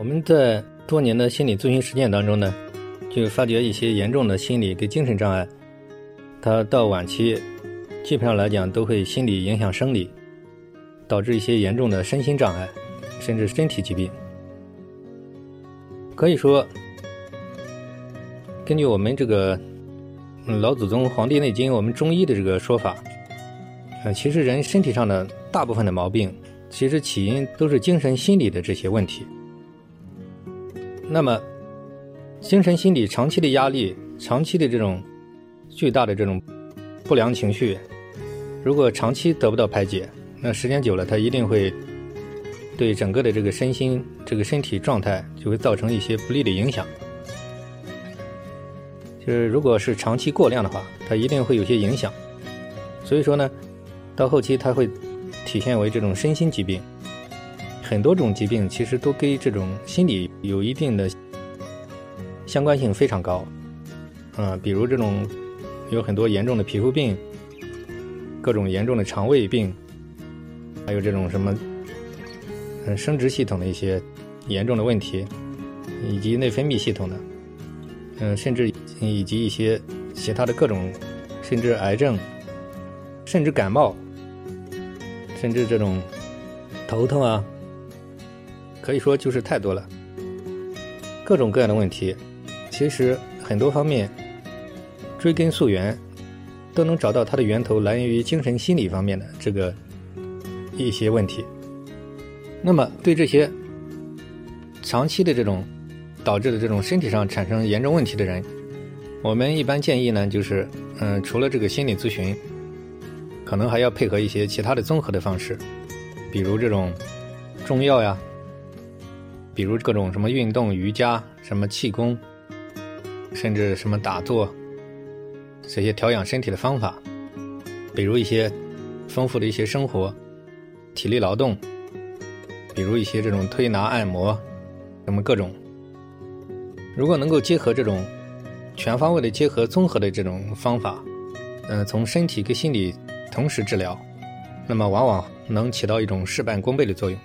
我们在多年的心理咨询实践当中呢，就发觉一些严重的心理跟精神障碍，它到晚期，基本上来讲都会心理影响生理，导致一些严重的身心障碍，甚至身体疾病。可以说，根据我们这个老祖宗《黄帝内经》我们中医的这个说法，呃，其实人身体上的大部分的毛病，其实起因都是精神心理的这些问题。那么，精神心理长期的压力、长期的这种巨大的这种不良情绪，如果长期得不到排解，那时间久了，它一定会对整个的这个身心、这个身体状态就会造成一些不利的影响。就是如果是长期过量的话，它一定会有些影响。所以说呢，到后期它会体现为这种身心疾病。很多种疾病其实都跟这种心理有一定的相关性非常高，嗯，比如这种有很多严重的皮肤病，各种严重的肠胃病，还有这种什么嗯生殖系统的一些严重的问题，以及内分泌系统的，嗯，甚至以及一些其他的各种，甚至癌症，甚至感冒，甚至这种头痛啊。可以说就是太多了，各种各样的问题，其实很多方面追根溯源，都能找到它的源头来源于精神心理方面的这个一些问题。那么对这些长期的这种导致的这种身体上产生严重问题的人，我们一般建议呢，就是嗯，除了这个心理咨询，可能还要配合一些其他的综合的方式，比如这种中药呀。比如各种什么运动、瑜伽、什么气功，甚至什么打坐，这些调养身体的方法，比如一些丰富的一些生活、体力劳动，比如一些这种推拿、按摩，什么各种。如果能够结合这种全方位的结合、综合的这种方法，嗯，从身体跟心理同时治疗，那么往往能起到一种事半功倍的作用。